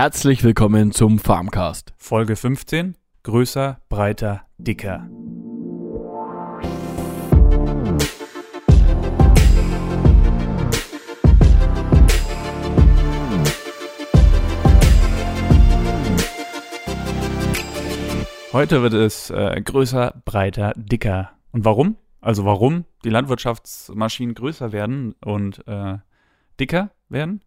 Herzlich willkommen zum Farmcast. Folge 15. Größer, breiter, dicker. Heute wird es äh, größer, breiter, dicker. Und warum? Also warum die Landwirtschaftsmaschinen größer werden und äh, dicker werden,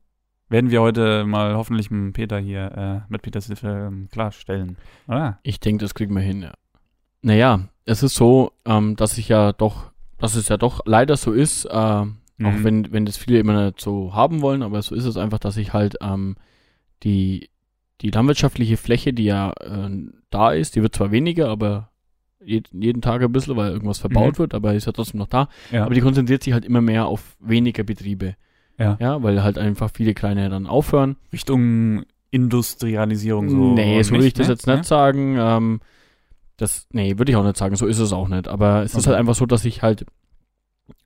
werden wir heute mal hoffentlich mit Peter hier, äh, mit Peters Hilfe ähm, klarstellen. Oder? Ich denke, das kriegen wir hin, ja. Naja, es ist so, ähm, dass ich ja doch, dass es ja doch leider so ist, äh, auch Mhm. wenn, wenn das viele immer nicht so haben wollen, aber so ist es einfach, dass ich halt ähm, die, die landwirtschaftliche Fläche, die ja äh, da ist, die wird zwar weniger, aber jeden, jeden Tag ein bisschen, weil irgendwas verbaut Mhm. wird, aber ist ja trotzdem noch da. Ja. Aber die konzentriert sich halt immer mehr auf weniger Betriebe. Ja. Ja, weil halt einfach viele kleine dann aufhören. Richtung Industrialisierung so. nee, so würde ich das ne? jetzt nicht sagen. Ähm, das, nee, würde ich auch nicht sagen. So ist es auch nicht. Aber es ist Okay. halt einfach so, dass ich halt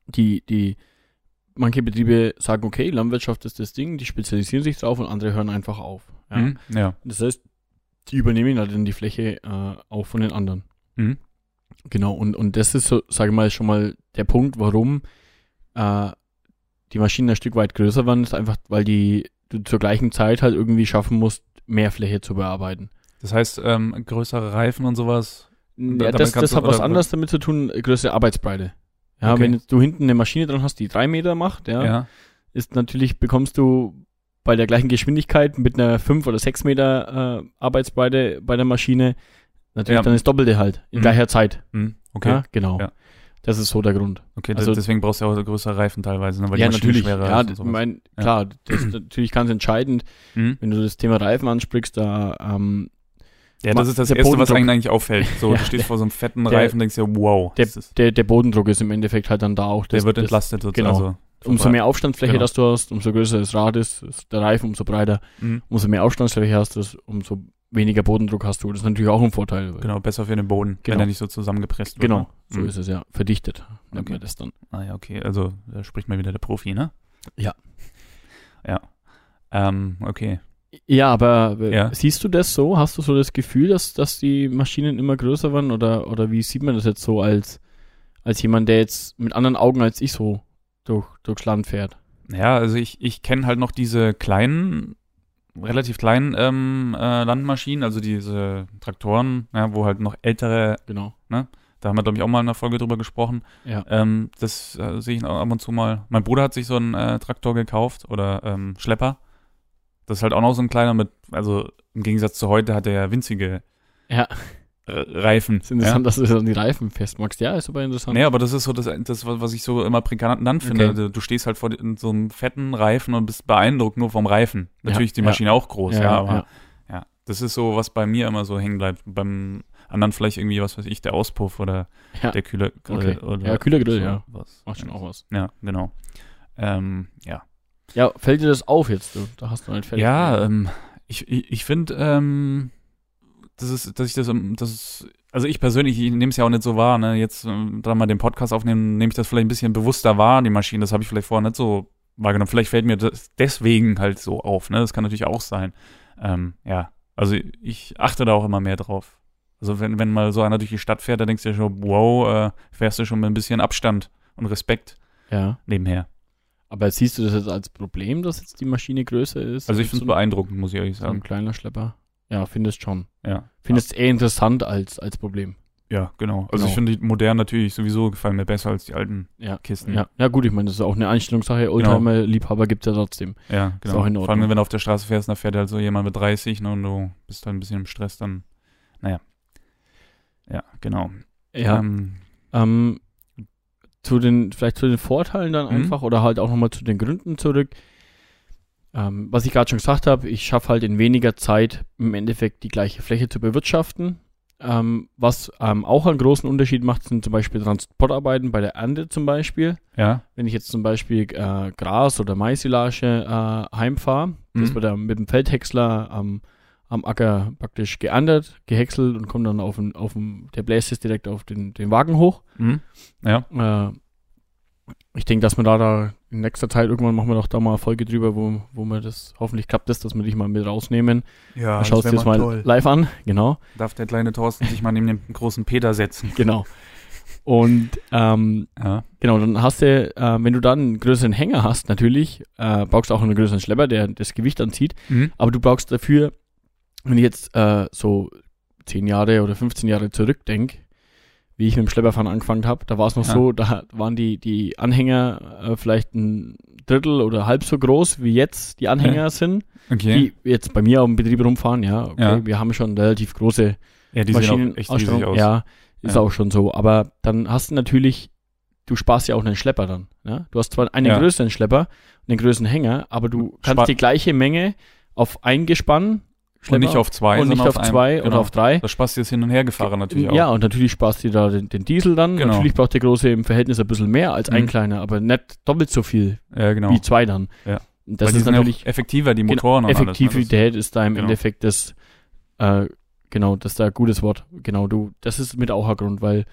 die, die, manche Betriebe sagen, okay, Landwirtschaft ist das Ding, die spezialisieren sich drauf und andere hören einfach auf. Ja. Mhm. Ja. Das heißt, die übernehmen halt dann die Fläche äh, auch von den anderen. Mhm. Genau, und, und das ist so, sage ich mal, schon mal der Punkt, warum äh, die Maschinen ein Stück weit größer waren, ist einfach, weil die du zur gleichen Zeit halt irgendwie schaffen musst, mehr Fläche zu bearbeiten. Das heißt, ähm, größere Reifen und sowas. Ja, das, das hat was anderes damit zu tun, größere Arbeitsbreite. Ja, Okay. wenn du hinten eine Maschine dran hast, die drei Meter macht, ja, Ja. ist natürlich, bekommst du bei der gleichen Geschwindigkeit mit einer fünf oder sechs Meter äh, Arbeitsbreite bei der Maschine natürlich Ja. dann das Doppelte halt in Mhm. gleicher Zeit. Mhm. Okay. Ja, genau. Ja. Das ist so der Grund. Okay, Also- deswegen brauchst du ja auch größere Reifen teilweise, ne? weil ja, die natürlich. schwerer Ja, ist. mein, Ja. klar, das ist natürlich ganz entscheidend, Mhm. wenn du das Thema Reifen ansprichst, da ähm, Ja, das ist das der Erste, was einem eigentlich auffällt. So, Ja, du stehst vor so einem fetten der- Reifen und denkst dir, wow, der, der, der Bodendruck ist im Endeffekt halt dann da auch. der das- wird das, entlastet sozusagen. genau. Also, Umso mehr Aufstandsfläche, Genau. das du hast, umso größer das Rad ist, ist der Reifen, umso breiter, Mhm. umso mehr Aufstandsfläche hast du, umso weniger Bodendruck hast du. Das ist natürlich auch ein Vorteil. Genau, besser für den Boden, Genau. wenn er nicht so zusammengepresst wird. Genau, ne? so Mhm. ist es ja. Verdichtet nennt Okay. man das dann. Ah ja, okay, also da spricht mal wieder der Profi, ne? Ja. Ja. Ähm, okay. Ja, aber äh, Ja. siehst du das so? Hast du so das Gefühl, dass, dass die Maschinen immer größer waren? Oder, oder wie sieht man das jetzt so als, als jemand, der jetzt mit anderen Augen als ich so durch, durchs Land fährt? Ja, also ich, ich kenne halt noch diese kleinen, relativ kleinen ähm, äh, Landmaschinen, also diese Traktoren, ja, wo halt noch ältere, Genau. da haben wir, glaube ich, auch mal in einer Folge drüber gesprochen. Ja. Ähm, das äh, sehe ich auch ab und zu mal. Mein Bruder hat sich so einen äh, Traktor gekauft oder ähm, Schlepper. Das ist halt auch noch so ein kleiner mit, also im Gegensatz zu heute hat er ja winzige Ja, äh, Reifen. ist interessant, dass du das an die Reifen festmachst. Ja, ist aber interessant. Nee, aber das ist so das, das was ich so immer prägnant finde. Okay. Du, du stehst halt vor so einem fetten Reifen und bist beeindruckt nur vom Reifen. Ja, Natürlich ist die ja. Maschine auch groß, ja, Ja, aber ja. ja. das ist so, was bei mir immer so hängen bleibt. Beim anderen vielleicht irgendwie, was weiß ich, der Auspuff oder Ja. der kühle Okay. oder Ja, kühler Grill, so ja. Was. Macht schon auch was. Ja, genau. Ähm, ja. Ja, fällt dir das auf jetzt? Du, da hast du halt fertig. Ja, ähm, ich, ich, ich finde, ähm, das ist, dass ich das, ähm, das ist, also ich persönlich, ich nehme es ja auch nicht so wahr, ne? Jetzt, ähm, da mal den Podcast aufnehmen, nehme ich das vielleicht ein bisschen bewusster wahr, die Maschine, das habe ich vielleicht vorher nicht so wahrgenommen. Vielleicht fällt mir das deswegen halt so auf, ne? Das kann natürlich auch sein. Ähm, ja, also ich achte da auch immer mehr drauf. Also wenn, wenn mal so einer durch die Stadt fährt, da denkst du ja schon, wow, äh, fährst du schon mit ein bisschen Abstand und Respekt ja. nebenher. Aber siehst du das jetzt als Problem, dass jetzt die Maschine größer ist? Also ich finde es beeindruckend, muss ich ehrlich so ein sagen. kleiner Schlepper. Ja, findest schon. Ja. Findest eher interessant als, als Problem. Ja, genau. Also Genau. ich finde die modernen natürlich sowieso gefallen mir besser als die alten Ja. Kisten. Ja, ja gut, ich meine, das ist auch eine Einstellungssache. Oldtimer-Liebhaber gibt es ja trotzdem. ja Ist genau. auch in Vor Ordnung. allem, wenn du auf der Straße fährst, da fährt halt so jemand mit 30 ne, und du bist halt ein bisschen im Stress, dann, naja. Ja, genau. Ja. Ähm, Ähm, zu den, vielleicht zu den Vorteilen dann Mhm. einfach oder halt auch nochmal zu den Gründen zurück. Ähm, was ich gerade schon gesagt habe, ich schaffe halt in weniger Zeit im Endeffekt die gleiche Fläche zu bewirtschaften. Ähm, was ähm, auch einen großen Unterschied macht, sind zum Beispiel Transportarbeiten bei der Ernte zum Beispiel. ja. Wenn ich jetzt zum Beispiel äh, Gras oder Maisilage äh, heimfahre, das Mhm. wird dann mit dem Feldhäcksler am, am Acker praktisch geerntet, gehäckselt und kommt dann auf den, auf den, der bläst es direkt auf den, den Wagen hoch. Mhm. Ja. Äh, ich denke, dass wir da, da in nächster Zeit irgendwann machen wir doch da mal eine Folge drüber, wo, wo wir das, hoffentlich klappt das, dass wir dich mal mit rausnehmen. Ja, Dann schaust du dir das mal live an, genau. Darf der kleine Thorsten sich mal neben dem großen Peter setzen. Genau. Und ähm, Ja. genau, dann hast du, äh, wenn du dann einen größeren Hänger hast, natürlich, äh, brauchst du auch einen größeren Schlepper, der das Gewicht anzieht. Mhm. Aber du brauchst dafür, wenn ich jetzt äh, so 10 Jahre oder 15 Jahre zurückdenke, wie ich mit dem Schlepperfahren angefangen habe, da war es noch Ja. so, da waren die, die Anhänger äh, vielleicht ein Drittel oder halb so groß, wie jetzt die Anhänger sind, Okay. die jetzt bei mir auf dem Betrieb rumfahren. Ja, okay, Ja. wir haben schon relativ große ja, die sehen Maschinen auch echt aus. Ja, ist Ja. auch schon so. Aber dann hast du natürlich, du sparst ja auch einen Schlepper dann. Ja? Du hast zwar einen Ja. größeren Schlepper, einen größeren Hänger, aber du kannst Spar- die gleiche Menge auf ein Gespann Und nicht auf zwei, und nicht auf einem. zwei Genau. oder auf drei. Da sparst du das Hin- und Hergefahren natürlich auch. Ja, und natürlich sparst du da den, den Diesel dann. Genau. Natürlich braucht der große im Verhältnis ein bisschen mehr als ein Mhm. kleiner, aber nicht doppelt so viel Ja, genau. wie zwei dann. Ja. Das Weil die ist ja natürlich auch effektiver, die Genau, Motoren und Effektivität ist da im genau. Endeffekt das, äh, genau, das ist da ein gutes Wort. Genau, du, das ist mit auch ein Grund, weil,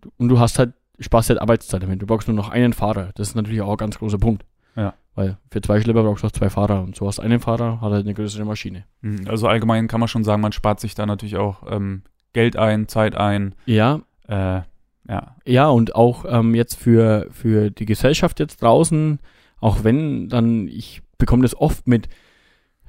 du, und du hast halt, sparst halt Arbeitszeit damit. Du brauchst nur noch einen Fahrer. Das ist natürlich auch ein ganz großer Punkt. Ja. Weil für zwei Schlepper brauchst du auch zwei Fahrer und so hast einen Fahrer, hat halt eine größere Maschine. Mhm. Also allgemein kann man schon sagen, man spart sich da natürlich auch ähm, Geld ein, Zeit ein. Ja, Äh, ja. ja, und auch ähm, jetzt für, für die Gesellschaft jetzt draußen, auch wenn dann, ich bekomme das oft mit,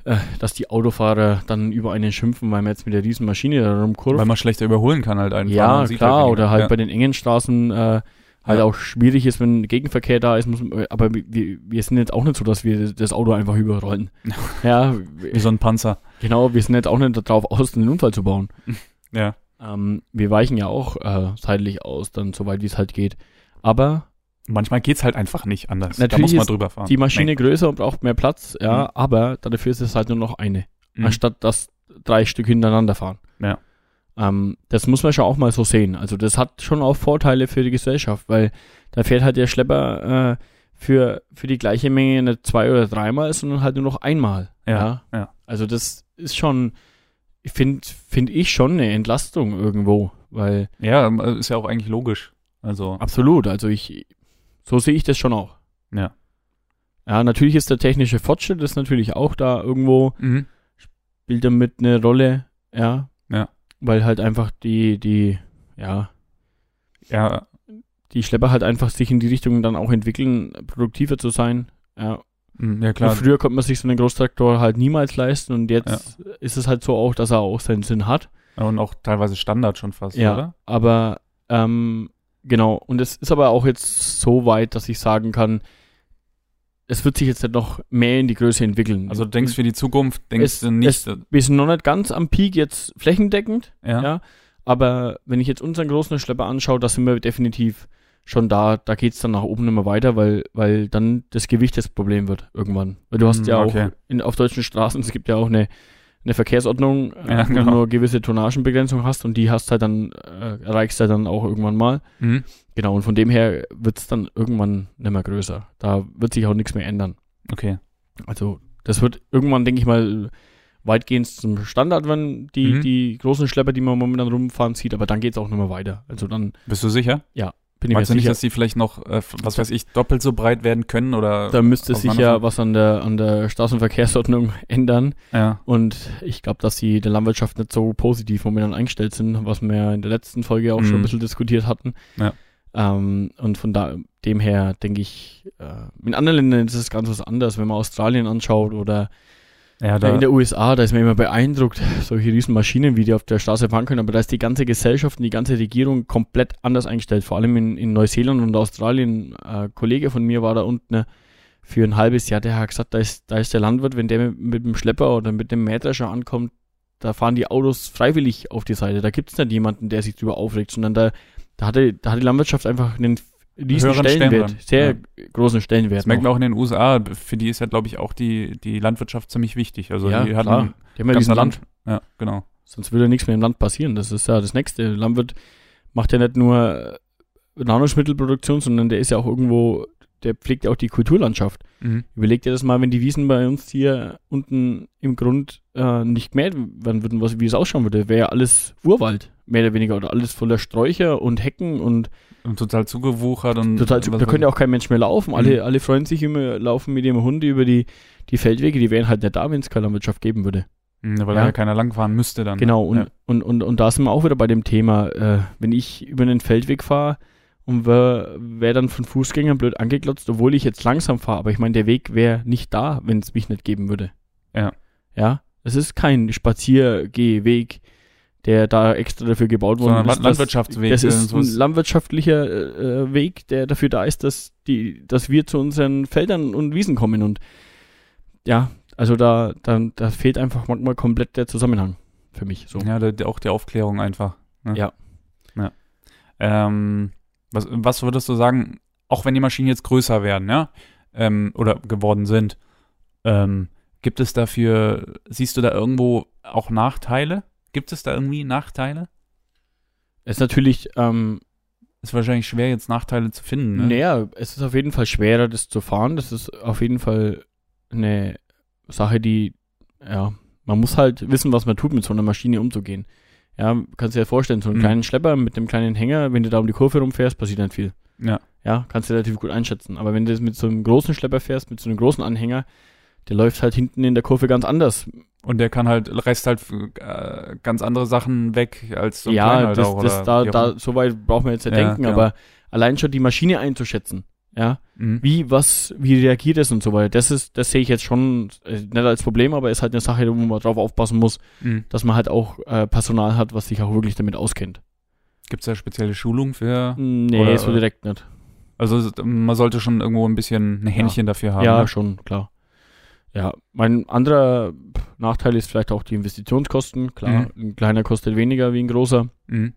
äh, dass die Autofahrer dann über einen schimpfen, weil man jetzt mit der riesen Maschine da rumkurvt. Weil man schlechter überholen kann halt einfach. Ja, sieht klar, weniger. oder halt ja. bei den engen Straßen äh, halt Ja. auch schwierig ist, wenn Gegenverkehr da ist. Muss, aber wir, wir sind jetzt auch nicht so, dass wir das Auto einfach überrollen. ja, Wie so ein Panzer. genau, wir sind jetzt auch nicht darauf aus, einen Unfall zu bauen. Ja. Ähm, wir weichen ja auch äh, seitlich aus, dann so weit wie es halt geht. Aber Manchmal geht's halt einfach nicht anders. da Natürlich muss man ist drüber fahren. die Maschine größer und braucht mehr Platz, ja, Mhm. aber dafür ist es halt nur noch eine. Nee. Mhm. anstatt dass drei Stück hintereinander fahren. Ja. Ähm, das muss man schon auch mal so sehen. Also das hat schon auch Vorteile für die Gesellschaft, weil da fährt halt der Schlepper äh, für, für die gleiche Menge nicht zwei oder dreimal, sondern halt nur noch einmal. Ja, ja. Also das ist schon, ich finde find ich schon eine Entlastung irgendwo, weil Ja, ist ja auch eigentlich logisch. Also, absolut, also ich, so sehe ich das schon auch. ja. Ja, natürlich ist der technische Fortschritt ist natürlich auch da irgendwo Mhm. spielt damit eine Rolle, ja. Ja. Weil halt einfach die, die, ja, Ja, die Schlepper halt einfach sich in die Richtung dann auch entwickeln, produktiver zu sein. Ja. mhm, ja Und klar. früher konnte man sich so einen Großtraktor halt niemals leisten und jetzt ist es halt so auch, dass er auch seinen Sinn hat. Und auch teilweise Standard schon fast, Ja. oder? Aber ähm, genau, und es ist aber auch jetzt so weit, dass ich sagen kann, es wird sich jetzt halt noch mehr in die Größe entwickeln. Also du denkst für die Zukunft, denkst Es- du nicht, es- wir sind noch nicht ganz am Peak jetzt flächendeckend, ja, ja. Aber wenn ich jetzt unseren großen Schlepper anschaue, da sind wir definitiv schon da, da geht's dann nach oben immer weiter, weil, weil dann das Gewicht das Problem wird irgendwann. Weil du hast Hm, ja okay. auch in, auf deutschen Straßen, es gibt ja auch eine, eine Verkehrsordnung, äh, Ja, wo genau. du nur gewisse Tonnagenbegrenzung hast und die hast halt dann, äh, erreichst du dann auch irgendwann mal. Mhm. Genau, und von dem her wird's dann irgendwann nicht mehr größer. Da wird sich auch nichts mehr ändern. Okay. Also das wird irgendwann, denke ich mal, weitgehend zum Standard, wenn die, Mhm. die großen Schlepper, die man momentan rumfahren sieht, aber dann geht's auch nicht mehr weiter. Also dann Bist du sicher? Bin Meinst du nicht, sicher, dass die vielleicht noch, äh, was weiß ich, doppelt so breit werden können oder? da müsste sich ja was an der, an der Straßenverkehrsordnung ändern. Ja. Und ich glaube, dass die der Landwirtschaft nicht so positiv momentan eingestellt sind, was wir ja in der letzten Folge auch schon ein Mhm. bisschen diskutiert hatten. Ja. Ähm, und von da, dem her denke ich, äh, in anderen Ländern ist es ganz was anderes, wenn man Australien anschaut oder Ja, da, in der USA, da ist man immer beeindruckt, solche riesen Maschinen, wie die auf der Straße fahren können, aber da ist die ganze Gesellschaft und die ganze Regierung komplett anders eingestellt. Vor allem in, in Neuseeland und Australien. Ein Kollege von mir war da unten ne, für ein halbes Jahr, der hat gesagt, da ist, da ist der Landwirt, wenn der mit, mit dem Schlepper oder mit dem Mähdrescher ankommt, da fahren die Autos freiwillig auf die Seite. Da gibt es nicht jemanden, der sich drüber aufregt, sondern da, da, hatte, da hat die Landwirtschaft einfach einen riesen Höheren Stellenwert, Stellenwert. sehr Ja. großen Stellenwert. das merkt man auch in den USA. Für die ist ja, glaube ich, auch die, die Landwirtschaft ziemlich wichtig. Also ja, die hatten klar. Die haben ja diesen Land, Ja, genau. Sonst würde nichts mehr im Land passieren. Das ist ja das Nächste. Der Landwirt macht ja nicht nur Nahrungsmittelproduktion, sondern der ist ja auch irgendwo der pflegt auch die Kulturlandschaft. Mhm. Überleg dir das mal, wenn die Wiesen bei uns hier unten im Grund äh, nicht mehr werden würden, was, wie es ausschauen würde. Wäre ja alles Urwald, mehr oder weniger, oder alles voller Sträucher und Hecken und Und total zugewuchert und. total, zu- da könnte ja auch kein Mensch mehr laufen. Alle, Mhm. alle freuen sich immer, laufen mit ihrem Hund über die, die Feldwege, die wären halt nicht da, wenn es keine Landwirtschaft geben würde. Mhm, weil Ja. da ja keiner langfahren müsste dann. Genau, und, Ja. und, und, und da sind wir auch wieder bei dem Thema, äh, wenn ich über einen Feldweg fahre und wer, wer dann von Fußgängern blöd angeklotzt, obwohl ich jetzt langsam fahre, aber ich meine, der Weg wäre nicht da, wenn es mich nicht geben würde. Ja. Ja, es ist kein Spaziergehweg, der da extra dafür gebaut worden Sondern ist. Landwirtschaftsweg, Das äh, ist ein landwirtschaftlicher äh, äh, Weg, der dafür da ist, dass, die, dass wir zu unseren Feldern und Wiesen kommen und ja, also da, da, da fehlt einfach manchmal komplett der Zusammenhang für mich. So. Ja, der, auch die Aufklärung einfach. Ne? Ja. ja. Ähm, was, was würdest du sagen, auch wenn die Maschinen jetzt größer werden, ja, ähm, oder geworden sind, ähm, gibt es dafür, siehst du da irgendwo auch Nachteile? Gibt es da irgendwie Nachteile? Es ist natürlich, ähm, Ist wahrscheinlich schwer, jetzt Nachteile zu finden. Ne? naja, es ist auf jeden Fall schwerer, das zu fahren. Das ist auf jeden Fall eine Sache, die, ja, man muss halt wissen, was man tut, mit so einer Maschine umzugehen. Ja, kannst dir ja vorstellen, so einen Mhm. kleinen Schlepper mit einem kleinen Hänger, wenn du da um die Kurve rumfährst, passiert nicht viel. Ja. Ja, kannst du relativ gut einschätzen. Aber wenn du das mit so einem großen Schlepper fährst, mit so einem großen Anhänger, der läuft halt hinten in der Kurve ganz anders. Und der kann halt, reißt halt äh, ganz andere Sachen weg als so ein ja, kleiner halt das, das, da, da, so weit braucht man jetzt nicht Ja, denken, genau. aber allein schon die Maschine einzuschätzen, ja, Mhm. wie, was, wie reagiert es und so weiter, das ist, das sehe ich jetzt schon äh, nicht als Problem, aber ist halt eine Sache, wo man drauf aufpassen muss, Mhm. dass man halt auch äh, Personal hat, was sich auch wirklich damit auskennt. Gibt es da spezielle Schulung für? Nee, Oder- so direkt nicht. Also man sollte schon irgendwo ein bisschen ein Händchen dafür haben. ja, ne? schon, klar. Ja, mein anderer Nachteil ist vielleicht auch die Investitionskosten. Klar, ein kleiner kostet weniger wie ein großer, Mhm.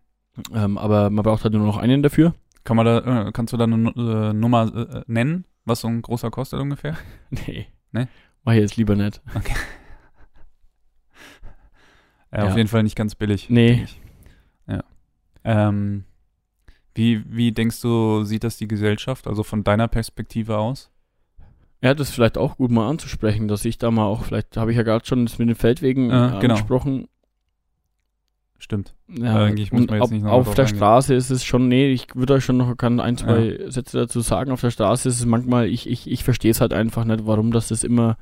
ähm, aber man braucht halt nur noch einen dafür. Kann man da, äh, kannst du da eine äh, Nummer äh, nennen, was so ein großer kostet ungefähr? Nee. Nee? Mach jetzt lieber nicht. Ja, Ja. auf jeden Fall nicht ganz billig. Nee. Ja. Ähm, wie, wie denkst du, sieht das die Gesellschaft, also von deiner Perspektive aus? Ja, das ist vielleicht auch gut mal anzusprechen, dass ich da mal auch, vielleicht habe ich ja gerade schon das mit den Feldwegen äh, genau. angesprochen. Stimmt. Ja, Eigentlich muss man jetzt auf, nicht noch auf der eingehen. Straße ist es schon, nee, ich würde euch schon noch kann ein, zwei Sätze dazu sagen. Auf der Straße ist es manchmal, ich, ich, ich verstehe es halt einfach nicht, warum das das immer,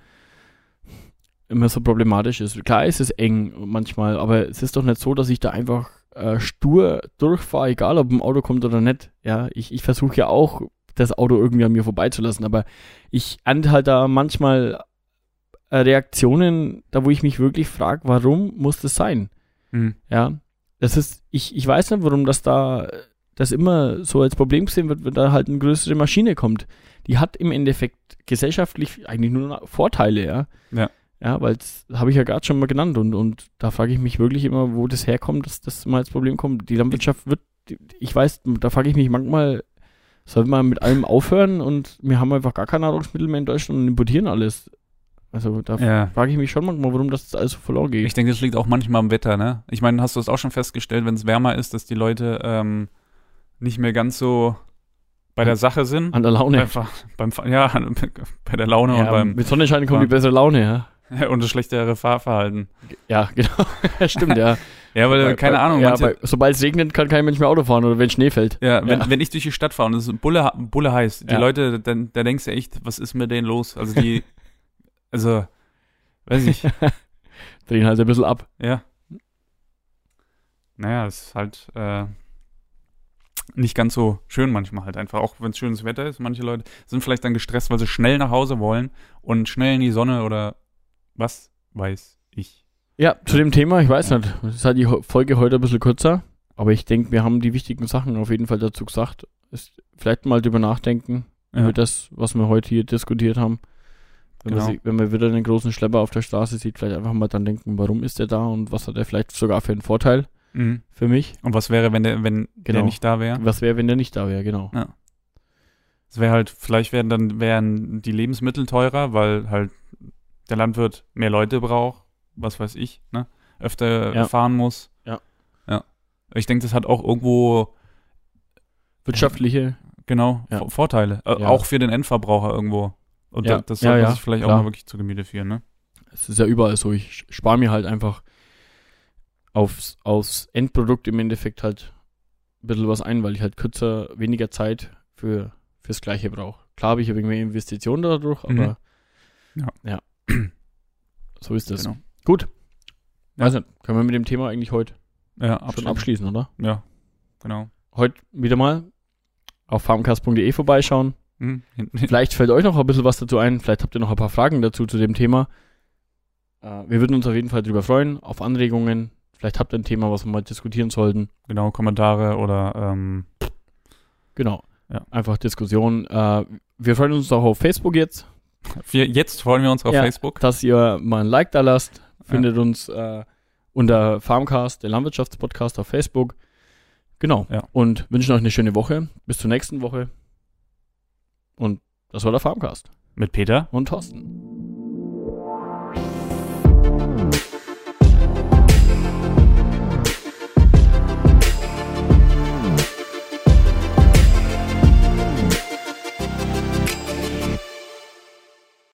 immer so problematisch ist. Klar ist es eng manchmal, aber es ist doch nicht so, dass ich da einfach äh, stur durchfahre, egal ob ein Auto kommt oder nicht. Ja, ich, ich versuche ja auch, das Auto irgendwie an mir vorbeizulassen, aber ich ernte halt da manchmal äh, Reaktionen, da wo ich mich wirklich frage, warum muss das sein? Mhm. Ja, das ist, ich, ich weiß nicht, warum das da, das immer so als Problem gesehen wird, wenn da halt eine größere Maschine kommt. Die hat im Endeffekt gesellschaftlich eigentlich nur Vorteile, ja. Ja. Ja, weil das habe ich ja gerade schon mal genannt und, und da frage ich mich wirklich immer, wo das herkommt, dass das mal als Problem kommt. Die Landwirtschaft wird, ich weiß, da frage ich mich manchmal, soll man mit allem aufhören und wir haben einfach gar kein Nahrungsmittel mehr in Deutschland und importieren alles. Also da Ja. frage ich mich schon manchmal, warum das alles so verloren geht. Ich denke, das liegt auch manchmal am Wetter, ne? Ich meine, hast du es auch schon festgestellt, wenn es wärmer ist, dass die Leute ähm, nicht mehr ganz so bei der Sache sind? An der Laune. Einfach beim Fa- ja, bei der Laune Ja, und beim mit Sonnenschein kommt die bessere Laune, ja. und das schlechtere Fahrverhalten. Ja, genau. Stimmt, ja. Ja, weil, Bei- keine bei, Ahnung, Ja, bei, sobald es regnet, kann kein Mensch mehr Auto fahren oder wenn Schnee fällt. ja, wenn, ja. wenn ich durch die Stadt fahre und es ist Bulle, Bulle heiß, die. Leute, dann, da denkst du echt, was ist mit denen los? Also die, also, weiß ich, Drehen halt ein bisschen ab. ja. Naja, es ist halt äh, nicht ganz so schön manchmal halt einfach, auch wenn es schönes Wetter ist. Manche Leute sind vielleicht dann gestresst, weil sie schnell nach Hause wollen und schnell in die Sonne oder was weiß ich. Ja, zu dem Thema, ich weiß nicht. Es ist halt die Folge heute ein bisschen kürzer, aber ich denke, wir haben die wichtigen Sachen auf jeden Fall dazu gesagt. Ist vielleicht mal drüber nachdenken, Ja. über das, was wir heute hier diskutiert haben. Wenn, Genau. man, sie- wenn man wieder einen großen Schlepper auf der Straße sieht, vielleicht einfach mal dann denken, warum ist der da und was hat er vielleicht sogar für einen Vorteil Mhm. für mich. Und was wäre, wenn der, wenn der Genau. nicht da wäre? Was wäre, wenn der nicht da wäre, genau. Es wäre halt, vielleicht wären dann wären die Lebensmittel teurer, weil halt der Landwirt mehr Leute braucht, was weiß ich, ne? Öfter Ja. fahren muss. Ja. Ja. Ich denke, das hat auch irgendwo Wirtschaftliche Genau, Ja. Vor- Vorteile. Äh, Ja. Auch für den Endverbraucher irgendwo. Und Ja. da- das Ja, sollte man ja, sich vielleicht klar. auch mal wirklich zu Gemüte führen, ne? Es ist ja überall so. Ich spare mir halt einfach aufs, aufs Endprodukt im Endeffekt halt ein bisschen was ein, weil ich halt kürzer, weniger Zeit für fürs Gleiche brauche. Klar habe ich irgendwie mehr Investitionen dadurch, aber Mhm. Ja. ja. so ist das. Genau. Gut. Ja. Also, können wir mit dem Thema eigentlich heute Ja, schon absolut. abschließen, oder? Ja, genau. Heute wieder mal auf farmcast.de vorbeischauen. Hm, Vielleicht fällt euch noch ein bisschen was dazu ein. Vielleicht habt ihr noch ein paar Fragen dazu zu dem Thema. Äh, wir würden uns auf jeden Fall drüber freuen, auf Anregungen. Vielleicht habt ihr ein Thema, was wir mal diskutieren sollten. Genau, Kommentare oder ähm, Genau. Ja. Einfach Diskussion. Äh, wir freuen uns auch auf Facebook jetzt, wir, jetzt freuen wir uns auf Ja. Facebook. dass ihr mal ein Like da lasst. Findet uns äh, unter Farmcast, der Landwirtschaftspodcast auf Facebook. Genau. Ja. Und wünschen euch eine schöne Woche. Bis zur nächsten Woche. Und das war der Farmcast. Mit Peter. Und Thorsten.